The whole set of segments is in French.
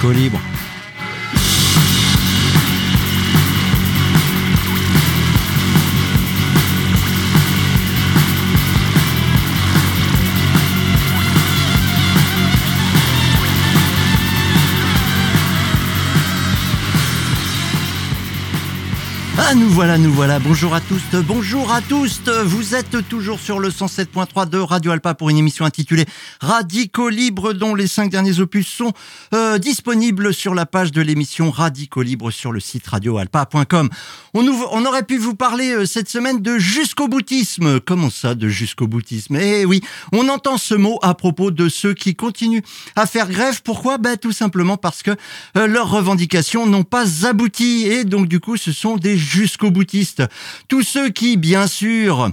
Radicaux Libre. Nous voilà, nous voilà. Bonjour à tous, bonjour à tous. Vous êtes toujours sur le 107.3 de Radio Alpa pour une émission intitulée Radicaux Libre, dont les cinq derniers opus sont euh, disponibles sur la page de l'émission Radicaux Libre sur le site radioalpa.com. On, on aurait pu vous parler euh, cette semaine de jusqu'au boutisme. Comment ça, de jusqu'au boutisme? Eh oui, on entend ce mot à propos de ceux qui continuent à faire grève. Pourquoi? Ben tout simplement parce que euh, leurs revendications n'ont pas abouti et donc du coup, ce sont des jusqu'au boutistes. Tous ceux qui, bien sûr,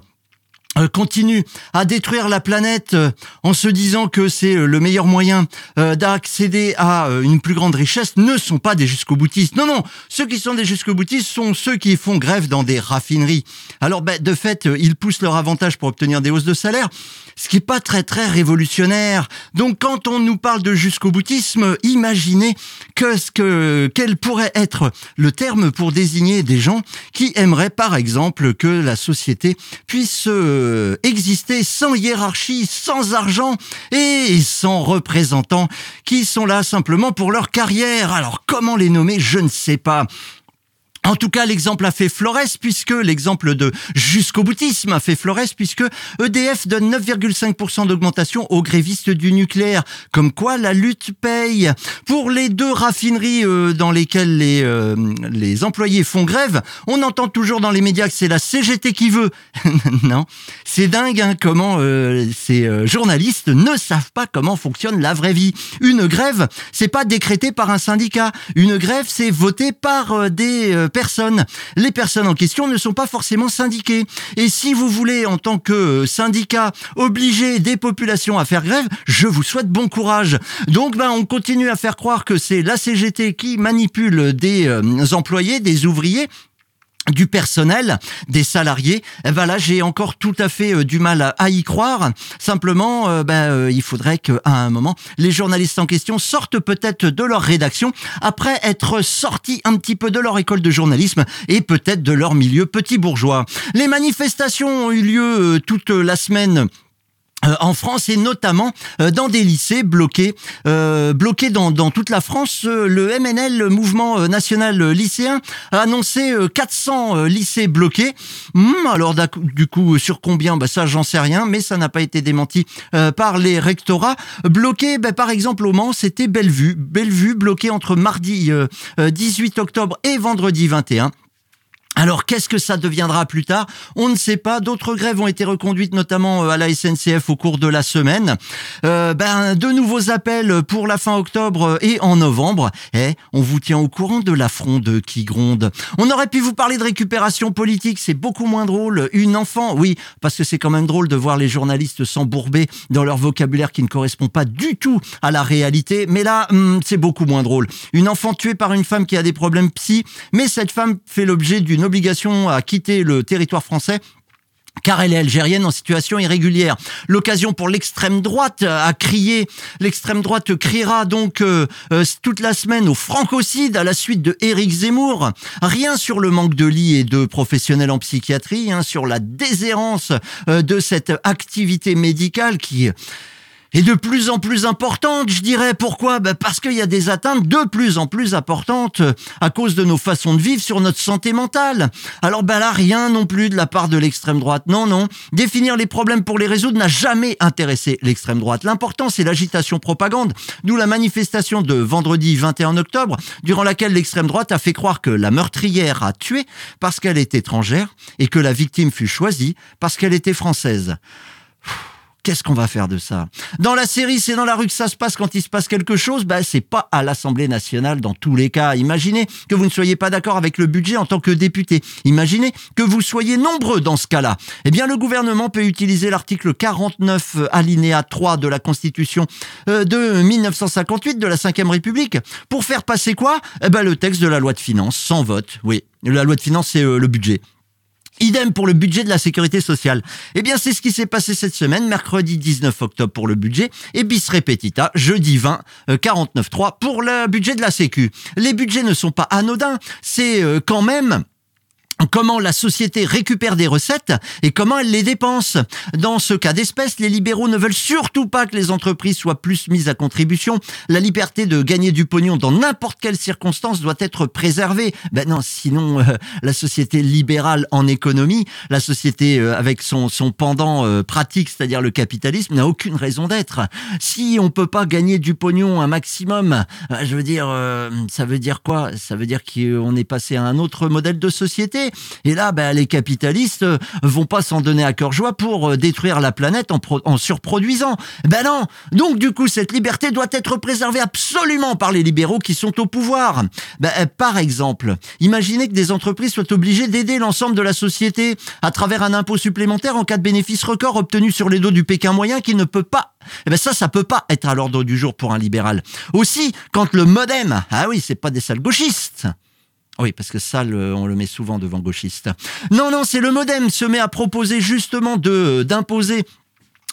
continue à détruire la planète euh, en se disant que c'est euh, le meilleur moyen d'accéder à une plus grande richesse ne sont pas des jusqu'au boutistes. Non, non, ceux qui sont des jusqu'au boutistes sont ceux qui font grève dans des raffineries. Alors, ben, de fait, ils poussent leur avantage pour obtenir des hausses de salaire, ce qui est pas très très révolutionnaire. Donc, quand on nous parle de jusqu'au boutisme, imaginez que ce que quel pourrait être le terme pour désigner des gens qui aimeraient, par exemple, que la société puisse euh, exister sans hiérarchie, sans argent et sans représentants qui sont là simplement pour leur carrière. Alors comment les nommer, je ne sais pas. En tout cas, l'exemple a fait Flores puisque l'exemple de jusqu'au boutisme a fait Flores puisque EDF donne 9,5% d'augmentation aux grévistes du nucléaire. Comme quoi, la lutte paye. Pour les deux raffineries euh, dans lesquelles les, euh, les employés font grève, on entend toujours dans les médias que c'est la CGT qui veut. non, c'est dingue hein, comment euh, ces journalistes ne savent pas comment fonctionne la vraie vie. Une grève, c'est pas décrété par un syndicat. Une grève, c'est voté par des personnes. Les personnes en question ne sont pas forcément syndiquées. Et si vous voulez, en tant que syndicat, obliger des populations à faire grève, je vous souhaite bon courage. Donc, ben, on continue à faire croire que c'est la CGT qui manipule des euh, employés, des ouvriers, du personnel, des salariés, eh ben là j'ai encore tout à fait euh, du mal à, y croire. Simplement, euh, ben, euh, il faudrait qu'à un moment, les journalistes en question sortent peut-être de leur rédaction après être sortis un petit peu de leur école de journalisme et peut-être de leur milieu petit bourgeois. Les manifestations ont eu lieu toute la semaine en France et notamment euh, dans des lycées bloqués, euh, bloqués dans, toute la France. Le MNL, le Mouvement National Lycéen, a annoncé 400 lycées bloqués. Hmm, alors du coup, sur combien? Bah, Ça, j'en sais rien, mais ça n'a pas été démenti par les rectorats. Bloqués, bah, par exemple, au Mans, c'était Bellevue. Bellevue bloqué entre mardi 18 octobre et vendredi 21. Alors qu'est-ce que ça deviendra plus tard? On ne sait pas. D'autres grèves ont été reconduites, notamment euh, à la SNCF au cours de la semaine. Euh, ben, de nouveaux appels pour la fin octobre et en novembre. Eh, on vous tient au courant de la fronde qui gronde. On aurait pu vous parler de récupération politique, c'est beaucoup moins drôle. Une enfant, oui, parce que c'est quand même drôle de voir les journalistes s'embourber dans leur vocabulaire qui ne correspond pas du tout à la réalité. Mais là, hmm, c'est beaucoup moins drôle. Une enfant tuée par une femme qui a des problèmes psy, mais cette femme fait l'objet d'une obligation à quitter le territoire français car elle est algérienne en situation irrégulière. L'occasion pour l'extrême droite à crier. L'extrême droite criera donc euh, euh, toute la semaine au francocide à la suite de Éric Zemmour. Rien sur le manque de lits et de professionnels en psychiatrie, hein, sur la déshérence euh, de cette activité médicale qui et de plus en plus importante, je dirais. Pourquoi? Ben Parce qu'il y a des atteintes de plus en plus importantes à cause de nos façons de vivre sur notre santé mentale. Alors ben là, rien non plus de la part de l'extrême droite. Non, non. Définir les problèmes pour les résoudre n'a jamais intéressé l'extrême droite. L'important, c'est l'agitation propagande, d'où la manifestation de vendredi 21 octobre, durant laquelle l'extrême droite a fait croire que la meurtrière a tué parce qu'elle est étrangère et que la victime fut choisie parce qu'elle était française. Qu'est-ce qu'on va faire de ça? Dans la série, c'est dans la rue que ça se passe quand il se passe quelque chose. Bah, c'est pas à l'Assemblée nationale dans tous les cas. Imaginez que vous ne soyez pas d'accord avec le budget en tant que député. Imaginez que vous soyez nombreux dans ce cas-là. Eh bien, le gouvernement peut utiliser l'article 49 alinéa 3 de la Constitution euh, de 1958 de la Ve République pour faire passer quoi? Eh ben, le texte de la loi de finances sans vote. Oui, la loi de finances, c'est euh, le budget. Idem pour le budget de la sécurité sociale. Eh bien, c'est ce qui s'est passé cette semaine, mercredi 19 octobre pour le budget, et bis repetita, jeudi 20, 49.3 pour le budget de la Sécu. Les budgets ne sont pas anodins, c'est euh, quand même comment la société récupère des recettes et comment elle les dépense? Dans ce cas d'espèce, les libéraux ne veulent surtout pas que les entreprises soient plus mises à contribution. La liberté de gagner du pognon dans n'importe quelle circonstance doit être préservée. Ben non, sinon euh, la société libérale en économie, la société euh, avec son, son pendant euh, pratique, c'est-à-dire le capitalisme, n'a aucune raison d'être. Si on peut pas gagner du pognon un maximum, je veux dire, ça veut dire quoi? Ça veut dire qu'on est passé à un autre modèle de société et là, ben, les capitalistes euh, vont pas s'en donner à cœur joie pour euh, détruire la planète en, surproduisant. Ben non. Donc du coup, cette liberté doit être préservée absolument par les libéraux qui sont au pouvoir. Ben, euh, par exemple, imaginez que des entreprises soient obligées d'aider l'ensemble de la société à travers un impôt supplémentaire en cas de bénéfice record obtenu sur les dos du Pékin moyen qui ne peut pas eh ben ça, ça peut pas être à l'ordre du jour pour un libéral. Aussi, quand le modem, ah oui, c'est pas des sales gauchistes. Oui, parce que ça, on le met souvent devant gauchiste. Non, non, c'est le modem se met à proposer justement de d'imposer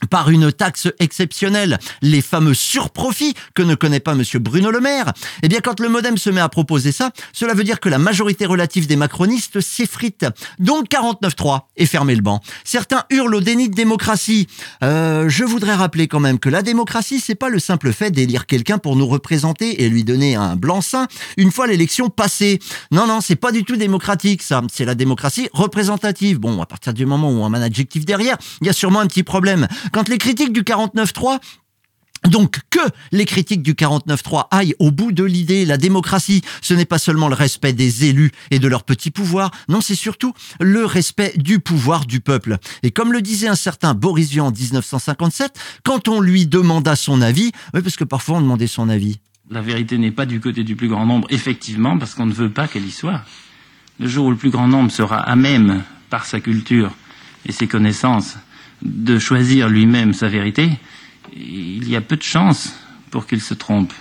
par une taxe exceptionnelle, les fameux surprofits que ne connaît pas monsieur Bruno Le Maire, eh bien quand le modem se met à proposer ça, cela veut dire que la majorité relative des macronistes s'effrite. Donc 49-3 et fermez le banc. Certains hurlent au déni de démocratie. Euh, je voudrais rappeler quand même que la démocratie, c'est pas le simple fait d'élire quelqu'un pour nous représenter et lui donner un blanc-seing une fois l'élection passée. Non, non, c'est pas du tout démocratique ça. C'est la démocratie représentative. Bon, à partir du moment où on a un adjectif derrière, il y a sûrement un petit problème. Quand les critiques du 49-3 donc que les critiques du 49-3 aillent au bout de l'idée, la démocratie, ce n'est pas seulement le respect des élus et de leur petit pouvoir, non, c'est surtout le respect du pouvoir du peuple. Et comme le disait un certain Boris Vian en 1957, quand on lui demanda son avis, oui, parce que parfois on demandait son avis. La vérité n'est pas du côté du plus grand nombre, effectivement, parce qu'on ne veut pas qu'elle y soit. Le jour où le plus grand nombre sera à même, par sa culture et ses connaissances, de choisir lui-même sa vérité, il y a peu de chances pour qu'il se trompe.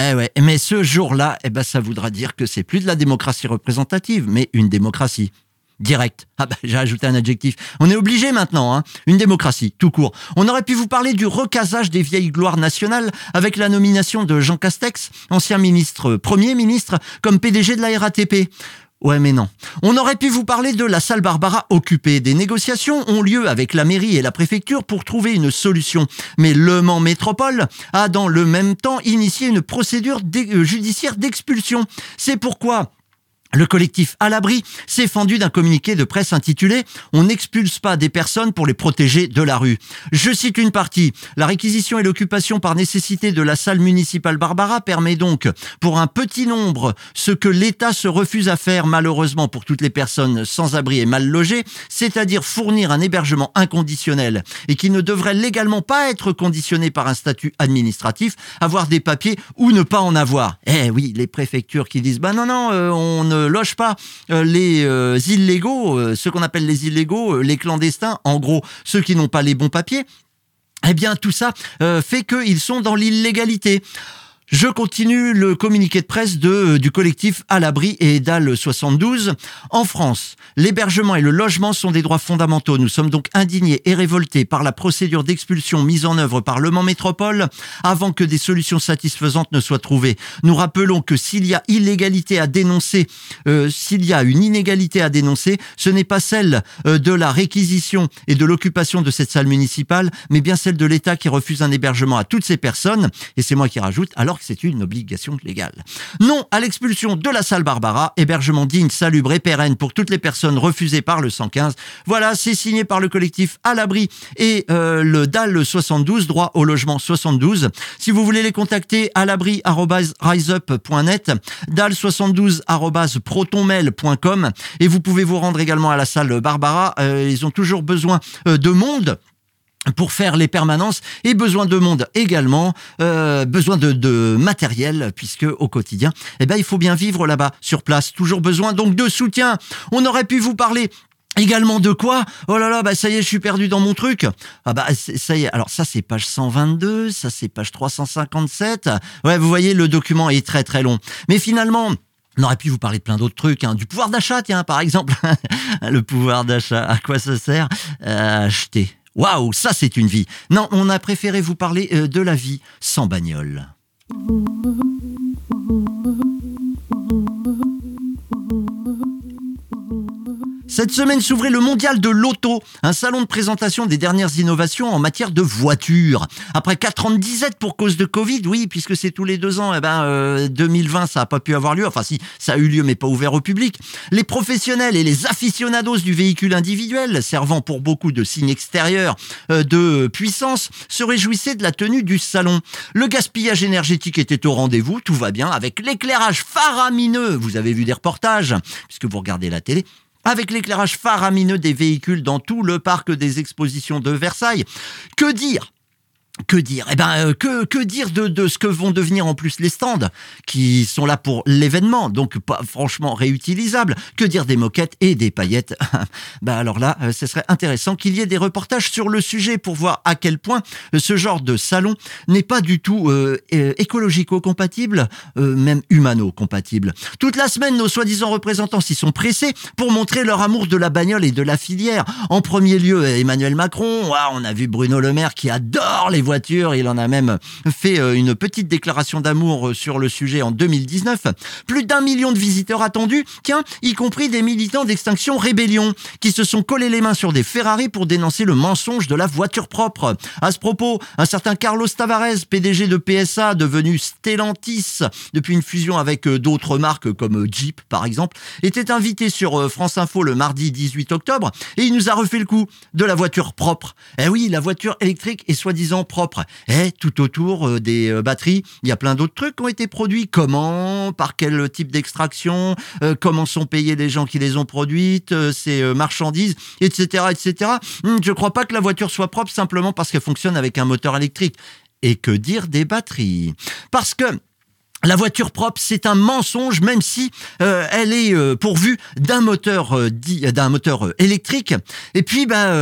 Eh ouais, mais ce jour-là, eh ben, ça voudra dire que c'est plus de la démocratie représentative, mais une démocratie directe. Ah bah, j'ai ajouté un adjectif. On est obligé maintenant, hein. Une démocratie, tout court. On aurait pu vous parler du recasage des vieilles gloires nationales avec la nomination de Jean Castex, ancien ministre, premier ministre, comme PDG de la RATP. Ouais, mais non. On aurait pu vous parler de la salle Barbara occupée. Des négociations ont lieu avec la mairie et la préfecture pour trouver une solution. Mais Le Mans Métropole a dans le même temps initié une procédure euh, judiciaire d'expulsion. C'est pourquoi le collectif À l'abri s'est fendu d'un communiqué de presse intitulé On n'expulse pas des personnes pour les protéger de la rue. Je cite une partie. La réquisition et l'occupation par nécessité de la salle municipale Barbara permet donc, pour un petit nombre, ce que l'État se refuse à faire malheureusement pour toutes les personnes sans abri et mal logées, c'est-à-dire fournir un hébergement inconditionnel et qui ne devrait légalement pas être conditionné par un statut administratif, avoir des papiers ou ne pas en avoir. Eh oui, les préfectures qui disent bah non non, euh, on ne loge pas euh, les euh, illégaux, euh, ce qu'on appelle les illégaux, les clandestins, en gros ceux qui n'ont pas les bons papiers, eh bien tout ça fait qu'ils sont dans l'illégalité. Je continue le communiqué de presse de, euh, du collectif À l'abri et DAL 72. En France, l'hébergement et le logement sont des droits fondamentaux. Nous sommes donc indignés et révoltés par la procédure d'expulsion mise en œuvre par Le Mans Métropole avant que des solutions satisfaisantes ne soient trouvées. Nous rappelons que s'il y a illégalité à dénoncer, euh, s'il y a une inégalité à dénoncer, ce n'est pas celle euh, de la réquisition et de l'occupation de cette salle municipale, mais bien celle de l'État qui refuse un hébergement à toutes ces personnes. Et c'est moi qui rajoute, alors c'est une obligation légale. Non à l'expulsion de la salle Barbara, hébergement digne, salubre et pérenne pour toutes les personnes refusées par le 115. Voilà, c'est signé par le collectif À l'abri et euh, le DAL 72, droit au logement 72. Si vous voulez les contacter, à l'abri riseup.net, DAL72 protonmail.com et vous pouvez vous rendre également à la salle Barbara. Euh, ils ont toujours besoin euh, de monde pour faire les permanences et besoin de monde également, euh, besoin de, matériel puisque au quotidien, eh ben il faut bien vivre là-bas sur place. Toujours besoin donc de soutien. On aurait pu vous parler Également de quoi? Oh là là, bah ça y est, je suis perdu dans mon truc. Ah bah ça y est. Alors ça c'est page 122, ça c'est page 357. Ouais, vous voyez le document est très très long. Mais finalement, On aurait pu vous parler de plein d'autres trucs, hein. du pouvoir d'achat, tiens, par exemple. le pouvoir d'achat, à quoi ça sert? Acheter. Waouh, ça c'est une vie. Non, on a préféré vous parler euh, de la vie sans bagnole. Cette semaine s'ouvrait le mondial de l'auto, un salon de présentation des dernières innovations en matière de voitures. Après 4 ans de disette pour cause de Covid, oui, puisque c'est tous les deux ans, eh ben, 2020, euh, ça n'a pas pu avoir lieu. Enfin, si, ça a eu lieu, mais pas ouvert au public. Les professionnels et les aficionados du véhicule individuel, servant pour beaucoup de signes extérieurs euh, de puissance, se réjouissaient de la tenue du salon. Le gaspillage énergétique était au rendez-vous, tout va bien, avec l'éclairage faramineux. Vous avez vu des reportages, puisque vous regardez la télé avec l'éclairage faramineux des véhicules dans tout le parc des expositions de Versailles. Que dire? Que dire? Eh ben, euh, que, que dire de, de ce que vont devenir en plus les stands qui sont là pour l'événement, donc pas franchement réutilisables. Que dire des moquettes et des paillettes? Ben alors là, euh, ce serait intéressant qu'il y ait des reportages sur le sujet pour voir à quel point euh, ce genre de salon n'est pas du tout écologico-compatible, même humano-compatible. Toute la semaine, nos soi-disant représentants s'y sont pressés pour montrer leur amour de la bagnole et de la filière. En premier lieu, Emmanuel Macron. on a vu Bruno Le Maire qui adore les Il en a même fait euh, une petite déclaration d'amour euh, sur le sujet en 2019. Plus d'un million de visiteurs attendus, tiens, y compris des militants d'Extinction Rébellion, qui se sont collés les mains sur des Ferrari pour dénoncer le mensonge de la voiture propre. À ce propos, un certain Carlos Tavares, PDG de PSA, devenu Stellantis depuis une fusion avec euh, d'autres marques comme Jeep par exemple, était invité sur France Info le mardi 18 octobre et il nous a refait le coup de la voiture propre. Eh oui, la voiture électrique est soi-disant propre Et tout autour euh, des euh, batteries, il y a plein d'autres trucs qui ont été produits. Comment, par quel type d'extraction, euh, comment sont payés les gens qui les ont produites, ces marchandises, etc., etc. Hmm, je ne crois pas que la voiture soit propre simplement parce qu'elle fonctionne avec un moteur électrique. Et que dire des batteries? Parce que la voiture propre, c'est un mensonge, même si euh, elle est euh, pourvue d'un moteur euh, électrique. Et puis, bah,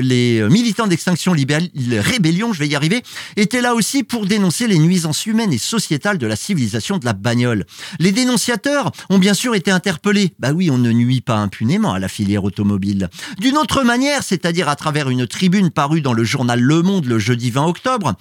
les militants d'extinction rébellion, je vais y arriver, étaient là aussi pour dénoncer les nuisances humaines et sociétales de la civilisation de la bagnole. Les dénonciateurs ont bien sûr été interpellés. Bah oui, on ne nuit pas impunément à la filière automobile. D'une autre manière, c'est-à-dire à travers une tribune parue dans le journal Le Monde le jeudi 20 octobre,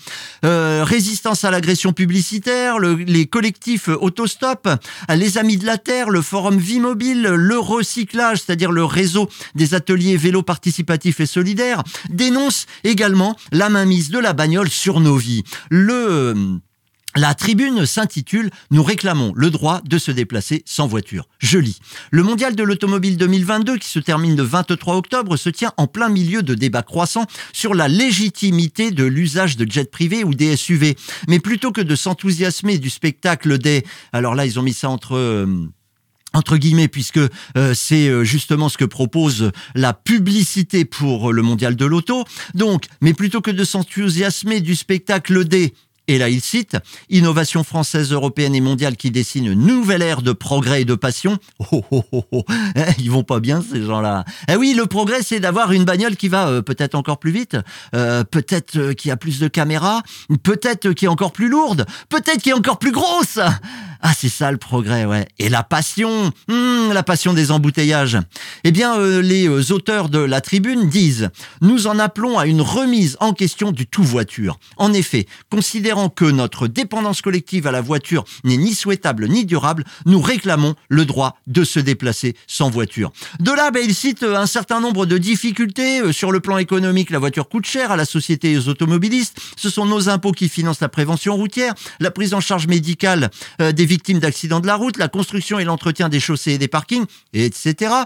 résistance à l'agression publicitaire, le, les collectif Autostop, les Amis de la Terre, le Forum Vie Mobile, le recyclage, c'est-à-dire le réseau des ateliers vélo participatifs et solidaires, dénoncent également la mainmise de la bagnole sur nos vies. Le la tribune s'intitule Nous réclamons le droit de se déplacer sans voiture. Je lis. Le mondial de l'automobile 2022 qui se termine le 23 octobre se tient en plein milieu de débats croissants sur la légitimité de l'usage de jets privés ou des SUV. Mais plutôt que de s'enthousiasmer du spectacle des... Alors là, ils ont mis ça entre... Euh, entre guillemets, puisque euh, c'est euh, justement ce que propose la publicité pour le mondial de l'auto. Donc, mais plutôt que de s'enthousiasmer du spectacle des et là, il cite Innovation française, européenne et mondiale qui dessine une nouvelle ère de progrès et de passion. Oh, oh, oh, oh. Eh, ils vont pas bien, ces gens-là. Eh oui, le progrès, c'est d'avoir une bagnole qui va euh, peut-être encore plus vite, euh, peut-être euh, qui a plus de caméras, peut-être qui est encore plus lourde, peut-être qui est encore plus grosse. Ah, c'est ça le progrès, ouais. Et la passion, hmm, la passion des embouteillages. Eh bien, euh, les euh, auteurs de la tribune disent Nous en appelons à une remise en question du tout voiture. En effet, que notre dépendance collective à la voiture n'est ni souhaitable ni durable, nous réclamons le droit de se déplacer sans voiture. De là, ben, il cite euh, un certain nombre de difficultés. Sur le plan économique, la voiture coûte cher à la société et aux automobilistes. Ce sont nos impôts qui financent la prévention routière, la prise en charge médicale des victimes d'accidents de la route, la construction et l'entretien des chaussées et des parkings, etc.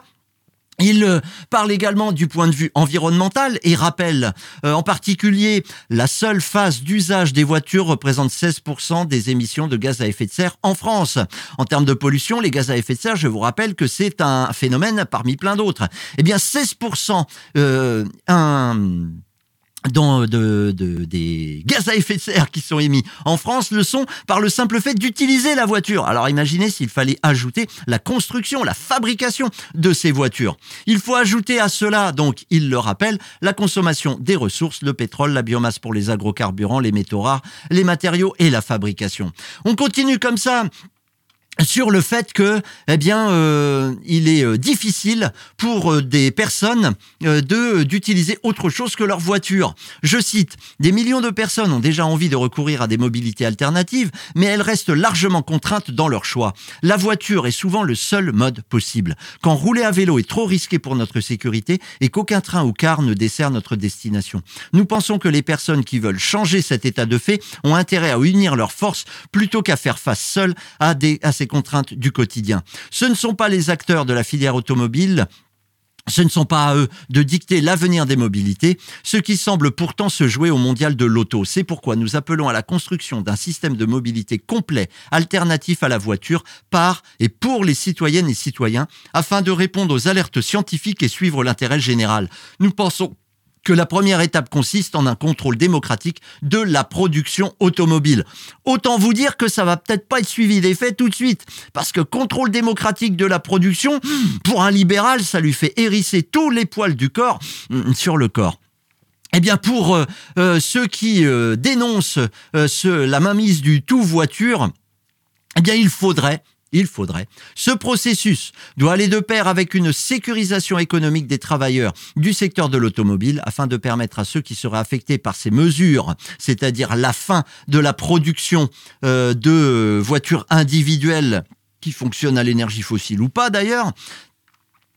Il euh, parle également du point de vue environnemental et rappelle euh, en particulier la seule phase d'usage des voitures représente 16% des émissions de gaz à effet de serre en France. En termes de pollution, les gaz à effet de serre, je vous rappelle que c'est un phénomène parmi plein d'autres. Eh bien, 16%, euh, un de, des gaz à effet de serre qui sont émis en France le sont par le simple fait d'utiliser la voiture. Alors imaginez s'il fallait ajouter la construction, la fabrication de ces voitures. Il faut ajouter à cela, donc il le rappelle, la consommation des ressources, le pétrole, la biomasse pour les agrocarburants, les métaux rares, les matériaux et la fabrication. On continue comme ça sur le fait que, eh bien, euh, il est euh, difficile pour euh, des personnes de d'utiliser autre chose que leur voiture. Je cite des millions de personnes ont déjà envie de recourir à des mobilités alternatives, mais elles restent largement contraintes dans leur choix. La voiture est souvent le seul mode possible. Quand rouler à vélo est trop risqué pour notre sécurité et qu'aucun train ou car ne dessert notre destination. Nous pensons que les personnes qui veulent changer cet état de fait ont intérêt à unir leurs forces plutôt qu'à faire face seules à des à ces contraintes du quotidien. Ce ne sont pas les acteurs de la filière automobile ce ne sont pas à eux de dicter l'avenir des mobilités, ce qui semble pourtant se jouer au mondial de l'auto. C'est pourquoi nous appelons à la construction d'un système de mobilité complet, alternatif à la voiture, par et pour les citoyennes et citoyens, afin de répondre aux alertes scientifiques et suivre l'intérêt général. Nous pensons que la première étape consiste en un contrôle démocratique de la production automobile. Autant vous dire que ça va peut-être pas être suivi d'effet tout de suite, parce que contrôle démocratique de la production, pour un libéral, ça lui fait hérisser tous les poils du corps mm, sur le corps. Eh bien, pour euh, euh, ceux qui euh, dénoncent la mainmise du tout voiture, eh bien, il faudrait il faudrait. Ce processus doit aller de pair avec une sécurisation économique des travailleurs du secteur de l'automobile afin de permettre à ceux qui seraient affectés par ces mesures, c'est-à-dire la fin de la production euh, de voitures individuelles qui fonctionnent à l'énergie fossile ou pas d'ailleurs,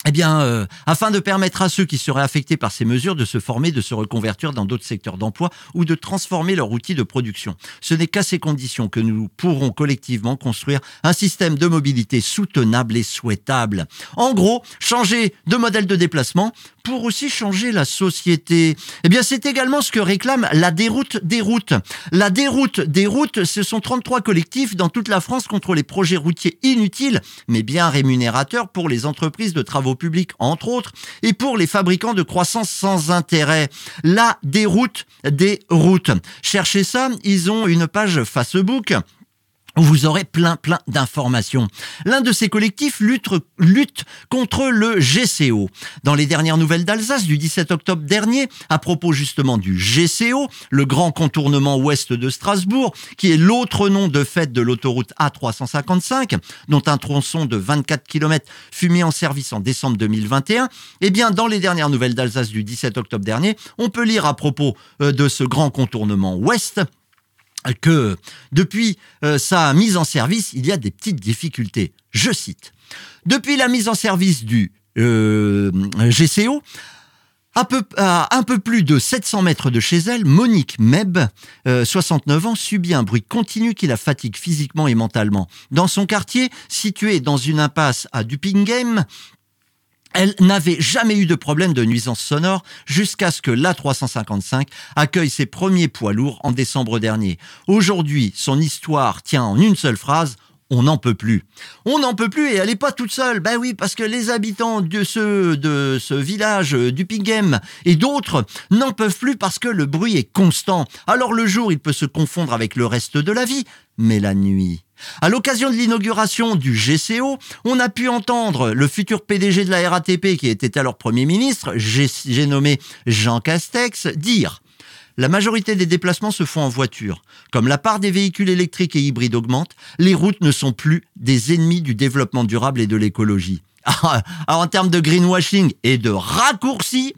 eh bien, euh, afin de permettre à ceux qui seraient affectés par ces mesures de se former, de se reconvertir dans d'autres secteurs d'emploi ou de transformer leur outil de production. Ce n'est qu'à ces conditions que nous pourrons collectivement construire un système de mobilité soutenable et souhaitable. En gros, changer de modèle de déplacement pour aussi changer la société. Eh bien, c'est également ce que réclame la déroute des routes. La déroute des routes, ce sont 33 collectifs dans toute la France contre les projets routiers inutiles, mais bien rémunérateurs pour les entreprises de travaux publics, entre autres, et pour les fabricants de croissance sans intérêt. La déroute des routes. Cherchez ça, ils ont une page Facebook vous aurez plein plein d'informations. L'un de ces collectifs lutte, lutte contre le GCO. Dans les dernières nouvelles d'Alsace du 17 octobre dernier, à propos justement du GCO, le grand contournement ouest de Strasbourg, qui est l'autre nom de fait de l'autoroute A355, dont un tronçon de 24 km fut mis en service en décembre 2021, eh bien dans les dernières nouvelles d'Alsace du 17 octobre dernier, on peut lire à propos euh, de ce grand contournement ouest que depuis euh, sa mise en service, il y a des petites difficultés. Je cite. Depuis la mise en service du euh, GCO, à, un peu plus de 700 mètres de chez elle, Monique Meb, 69 euh, ans, subit un bruit continu qui la fatigue physiquement et mentalement. Dans son quartier, situé dans une impasse à Dupinghem, elle n'avait jamais eu de problème de nuisance sonore jusqu'à ce que l'A355 accueille ses premiers poids lourds en décembre dernier. Aujourd'hui, son histoire tient en une seule phrase, on n'en peut plus. On n'en peut plus et elle n'est pas toute seule. Ben oui, parce que les habitants de ce, de ce village euh, du Pingem et d'autres n'en peuvent plus parce que le bruit est constant. Alors le jour, il peut se confondre avec le reste de la vie, mais la nuit, à l'occasion de l'inauguration du GCO, on a pu entendre le futur PDG de la RATP, qui était alors Premier ministre, j'ai nommé Jean Castex, dire la majorité des déplacements se font en voiture. Comme la part des véhicules électriques et hybrides augmente, les routes ne sont plus des ennemis du développement durable et de l'écologie. Ah, en termes de greenwashing et de raccourcis,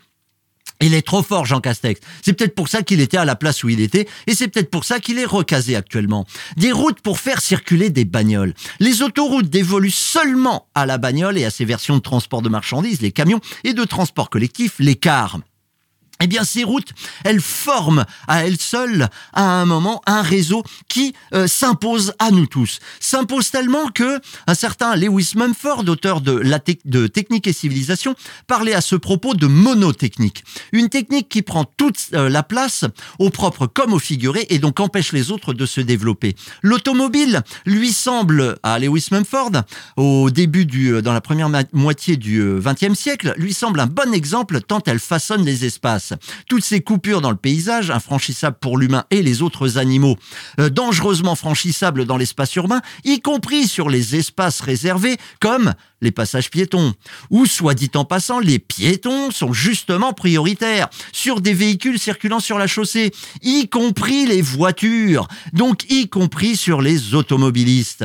il est trop fort, Jean Castex. C'est peut-être pour ça qu'il était à la place où il était, et c'est peut-être pour ça qu'il est recasé actuellement. Des routes pour faire circuler des bagnoles. Les autoroutes dévoluent seulement à la bagnole et à ses versions de transport de marchandises, les camions, et de transport collectif, les cars eh bien ces routes, elles forment à elles seules, à un moment, un réseau qui euh, s'impose à nous tous. S'impose tellement que un certain Lewis Mumford, auteur de, la Technique et Civilisation, parlait à ce propos de monotechnique. Une technique qui prend toute euh, la place, au propre comme au figuré, et donc empêche les autres de se développer. L'automobile, lui semble, à Lewis Mumford, au début du, euh, dans la première moitié du XXe siècle, lui semble un bon exemple tant elle façonne les espaces. Toutes ces coupures dans le paysage, infranchissables pour l'humain et les autres animaux, euh, dangereusement franchissables dans l'espace urbain, y compris sur les espaces réservés comme les passages piétons. Ou, soit dit en passant, les piétons sont justement prioritaires sur des véhicules circulant sur la chaussée, y compris les voitures, donc y compris sur les automobilistes.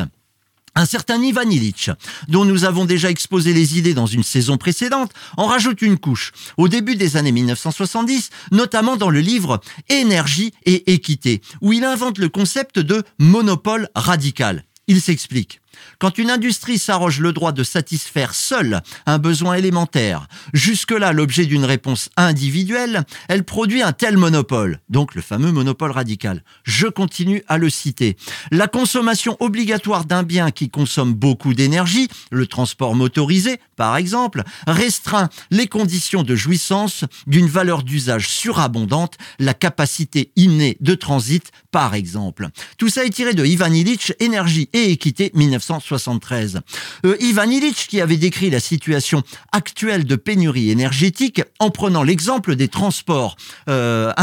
Un certain Ivan Illich, dont nous avons déjà exposé les idées dans une saison précédente, en rajoute une couche au début des années 1970, notamment dans le livre Énergie et équité, où il invente le concept de monopole radical. Il s'explique. Quand une industrie s'arroge le droit de satisfaire seule un besoin élémentaire, jusque-là l'objet d'une réponse individuelle, elle produit un tel monopole, donc le fameux monopole radical. Je continue à le citer. La consommation obligatoire d'un bien qui consomme beaucoup d'énergie, le transport motorisé par exemple, restreint les conditions de jouissance d'une valeur d'usage surabondante, la capacité innée de transit par exemple. Tout ça est tiré de Ivan Illich, Énergie et équité 1973. Euh, Ivan Illich qui avait décrit la situation actuelle de pénurie énergétique en prenant l'exemple des transports, euh,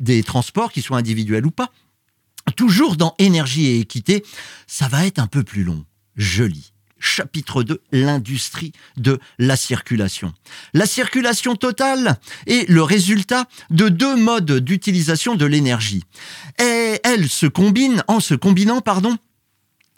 des transports qui soient individuels ou pas. Toujours dans énergie et équité, ça va être un peu plus long. Je lis chapitre 2, l'industrie de la circulation. La circulation totale est le résultat de deux modes d'utilisation de l'énergie. Et elle se combine, en se combinant, pardon,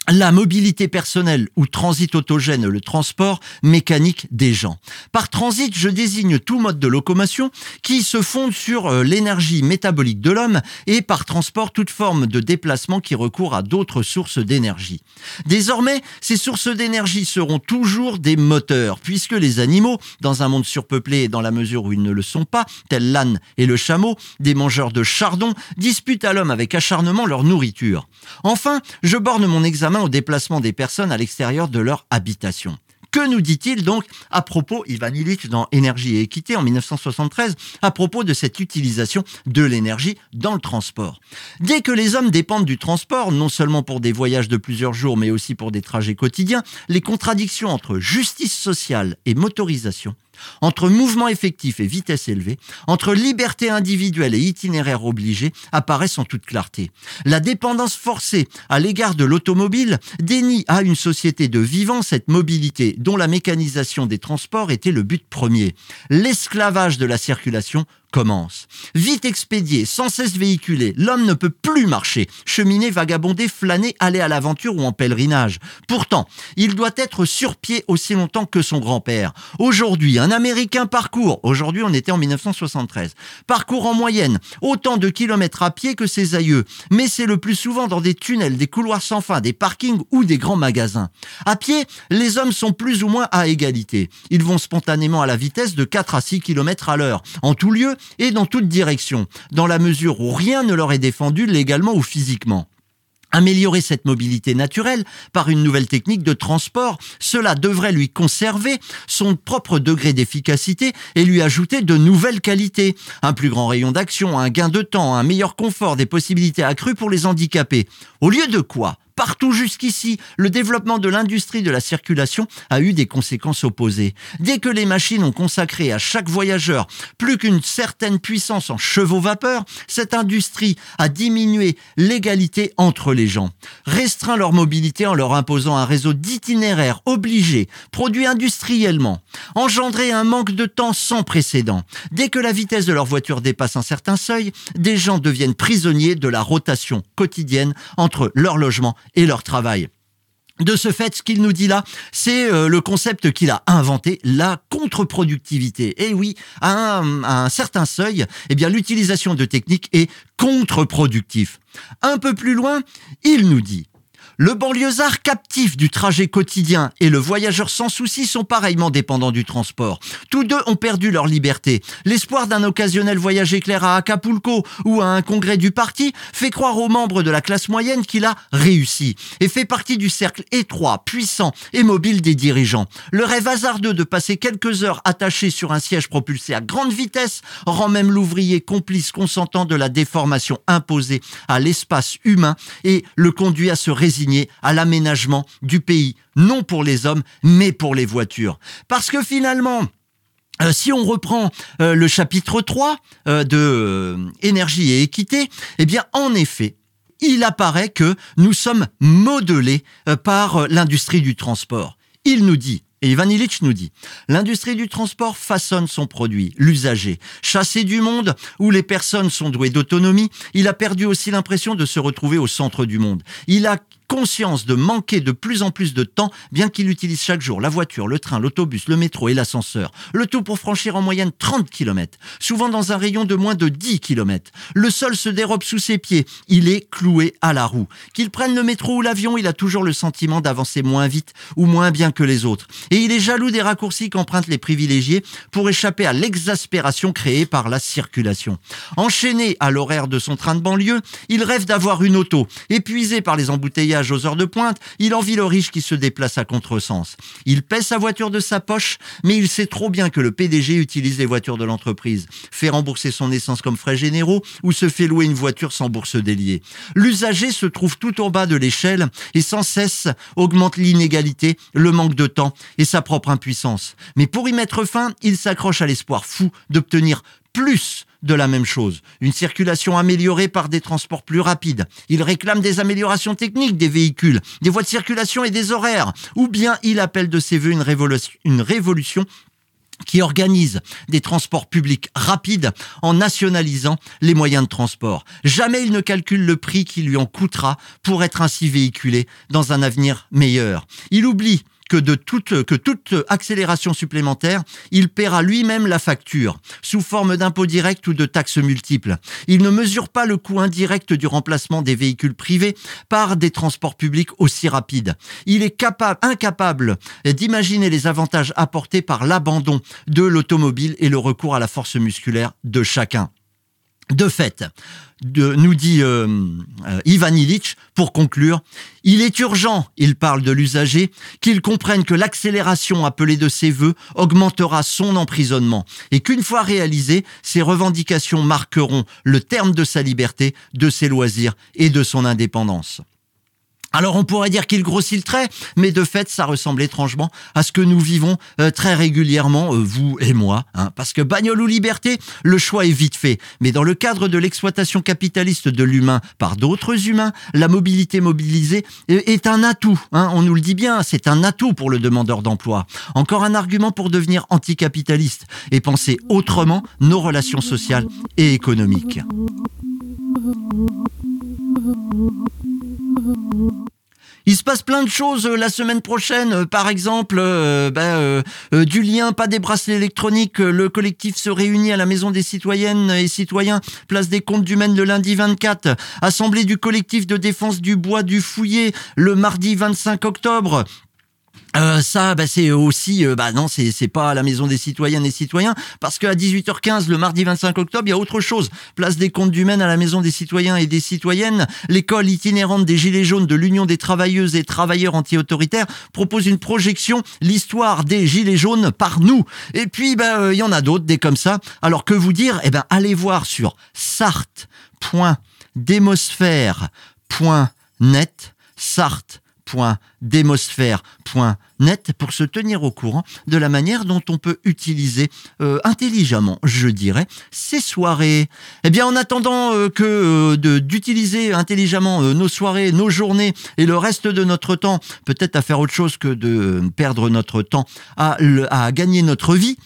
la mobilité personnelle ou transit autogène, le transport mécanique des gens. Par transit, je désigne tout mode de locomotion qui se fonde sur euh, l'énergie métabolique de l'homme et par transport toute forme de déplacement qui recourt à d'autres sources d'énergie. Désormais, ces sources d'énergie seront toujours des moteurs, puisque les animaux, dans un monde surpeuplé et dans la mesure où ils ne le sont pas, tels l'âne et le chameau, des mangeurs de chardon, disputent à l'homme avec acharnement leur nourriture. Enfin, je borne mon examen au déplacement des personnes à l'extérieur de leur habitation. Que nous dit-il donc à propos, Ivan Illich dans Énergie et équité en 1973, à propos de cette utilisation de l'énergie dans le transport? Dès que les hommes dépendent du transport, non seulement pour des voyages de plusieurs jours, mais aussi pour des trajets quotidiens, les contradictions entre justice sociale et motorisation entre mouvement effectif et vitesse élevée, entre liberté individuelle et itinéraire obligé, apparaissent en toute clarté. La dépendance forcée à l'égard de l'automobile dénie à une société de vivants cette mobilité dont la mécanisation des transports était le but premier. L'esclavage de la circulation commence. Vite expédié, sans cesse véhiculé, l'homme ne peut plus marcher, cheminer, vagabonder, flâner, aller à l'aventure ou en pèlerinage. Pourtant, il doit être sur pied aussi longtemps que son grand-père. Aujourd'hui, un Américain parcourt, aujourd'hui on était en 1973, parcourt en moyenne autant de kilomètres à pied que ses aïeux, mais c'est le plus souvent dans des tunnels, des couloirs sans fin, des parkings ou des grands magasins. À pied, les hommes sont plus ou moins à égalité. Ils vont spontanément à la vitesse de 4 à 6 km à l'heure. En tout lieu, et dans toute direction, dans la mesure où rien ne leur est défendu légalement ou physiquement. Améliorer cette mobilité naturelle par une nouvelle technique de transport, cela devrait lui conserver son propre degré d'efficacité et lui ajouter de nouvelles qualités. Un plus grand rayon d'action, un gain de temps, un meilleur confort, des possibilités accrues pour les handicapés. Au lieu de quoi Partout jusqu'ici, le développement de l'industrie de la circulation a eu des conséquences opposées. Dès que les machines ont consacré à chaque voyageur plus qu'une certaine puissance en chevaux vapeur, cette industrie a diminué l'égalité entre les gens, restreint leur mobilité en leur imposant un réseau d'itinéraires obligés, produit industriellement, engendré un manque de temps sans précédent. Dès que la vitesse de leur voiture dépasse un certain seuil, des gens deviennent prisonniers de la rotation quotidienne entre leur logement et leur travail. De ce fait, ce qu'il nous dit là, c'est euh, le concept qu'il a inventé, la contre-productivité. Et oui, à un, certain seuil, eh bien, l'utilisation de techniques est contre-productif. Un peu plus loin, il nous dit le banlieusard captif du trajet quotidien et le voyageur sans souci sont pareillement dépendants du transport. Tous deux ont perdu leur liberté. L'espoir d'un occasionnel voyage éclair à Acapulco ou à un congrès du parti fait croire aux membres de la classe moyenne qu'il a réussi et fait partie du cercle étroit, puissant et mobile des dirigeants. Le rêve hasardeux de passer quelques heures attaché sur un siège propulsé à grande vitesse rend même l'ouvrier complice consentant de la déformation imposée à l'espace humain et le conduit à se à l'aménagement du pays, non pour les hommes, mais pour les voitures. Parce que finalement, euh, si on reprend euh, le chapitre 3 euh, de énergie et équité, eh bien en effet, il apparaît que nous sommes modelés par l'industrie du transport. Il nous dit et Ivan Illich nous dit, l'industrie du transport façonne son produit, l'usager. Chassé du monde où les personnes sont douées d'autonomie, il a perdu aussi l'impression de se retrouver au centre du monde. Il a conscience de manquer de plus en plus de temps, bien qu'il utilise chaque jour la voiture, le train, l'autobus, le métro et l'ascenseur. Le tout pour franchir en moyenne 30 km, souvent dans un rayon de moins de 10 km. Le sol se dérobe sous ses pieds, il est cloué à la roue. Qu'il prenne le métro ou l'avion, il a toujours le sentiment d'avancer moins vite ou moins bien que les autres. Et il est jaloux des raccourcis qu'empruntent les privilégiés pour échapper à l'exaspération créée par la circulation. Enchaîné à l'horaire de son train de banlieue, il rêve d'avoir une auto. Épuisé par les embouteillages aux heures de pointe, il envie le riche qui se déplace à contresens. Il paie sa voiture de sa poche, mais il sait trop bien que le PDG utilise les voitures de l'entreprise, fait rembourser son essence comme frais généraux ou se fait louer une voiture sans bourse déliée. L'usager se trouve tout en bas de l'échelle et sans cesse augmente l'inégalité, le manque de temps et sa propre impuissance. Mais pour y mettre fin, il s'accroche à l'espoir fou d'obtenir plus de la même chose. Une circulation améliorée par des transports plus rapides. Il réclame des améliorations techniques des véhicules, des voies de circulation et des horaires. Ou bien il appelle de ses voeux une une révolution qui organise des transports publics rapides en nationalisant les moyens de transport. Jamais il ne calcule le prix qui lui en coûtera pour être ainsi véhiculé dans un avenir meilleur. Il oublie que de toute, que toute accélération supplémentaire, il paiera lui-même la facture, sous forme d'impôts directs ou de taxes multiples. Il ne mesure pas le coût indirect du remplacement des véhicules privés par des transports publics aussi rapides. Il est capable, incapable d'imaginer les avantages apportés par l'abandon de l'automobile et le recours à la force musculaire de chacun. De fait, nous dit euh, euh, Ivan Illich, pour conclure, il est urgent, il parle de l'usager, qu'il comprenne que l'accélération appelée de ses voeux augmentera son emprisonnement et qu'une fois réalisée, ses revendications marqueront le terme de sa liberté, de ses loisirs et de son indépendance. Alors on pourrait dire qu'il grossit le trait, mais de fait ça ressemble étrangement à ce que nous vivons euh, très régulièrement, euh, vous et moi. Hein, parce que bagnole ou liberté, le choix est vite fait. Mais dans le cadre de l'exploitation capitaliste de l'humain par d'autres humains, la mobilité mobilisée est un atout. Hein, on nous le dit bien, c'est un atout pour le demandeur d'emploi. Encore un argument pour devenir anticapitaliste et penser autrement nos relations sociales et économiques. Il se passe plein de choses euh, la semaine prochaine. Euh, par exemple, euh, ben, du lien, pas des bracelets électroniques. Le collectif se réunit à la Maison des citoyennes et citoyens, place des comptes du Maine le lundi 24. Assemblée du collectif de défense du bois du Fouillé le mardi 25 octobre. Euh, ça, bah, c'est aussi, euh, bah non, c'est c'est pas à la maison des citoyennes et citoyens, parce qu'à 18h15 le mardi 25 octobre, il y a autre chose. Place des comptes du Maine à la maison des citoyens et des citoyennes, l'école itinérante des Gilets jaunes de l'Union des travailleuses et travailleurs anti-autoritaires propose une projection, l'histoire des Gilets jaunes par nous. Et puis, bah, euh, il y en a d'autres, des comme ça. Alors que vous dire? Eh ben, allez voir sur sarthe.demosphère.net, sarthe Démosphère.net pour se tenir au courant de la manière dont on peut utiliser euh, intelligemment, je dirais, ces soirées. Eh bien, en attendant euh, que euh, d'utiliser intelligemment nos soirées, nos journées et le reste de notre temps, peut-être à faire autre chose que de perdre notre temps à gagner notre vie,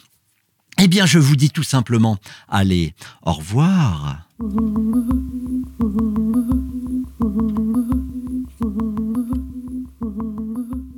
eh bien, je vous dis tout simplement, allez, au revoir. Hmm.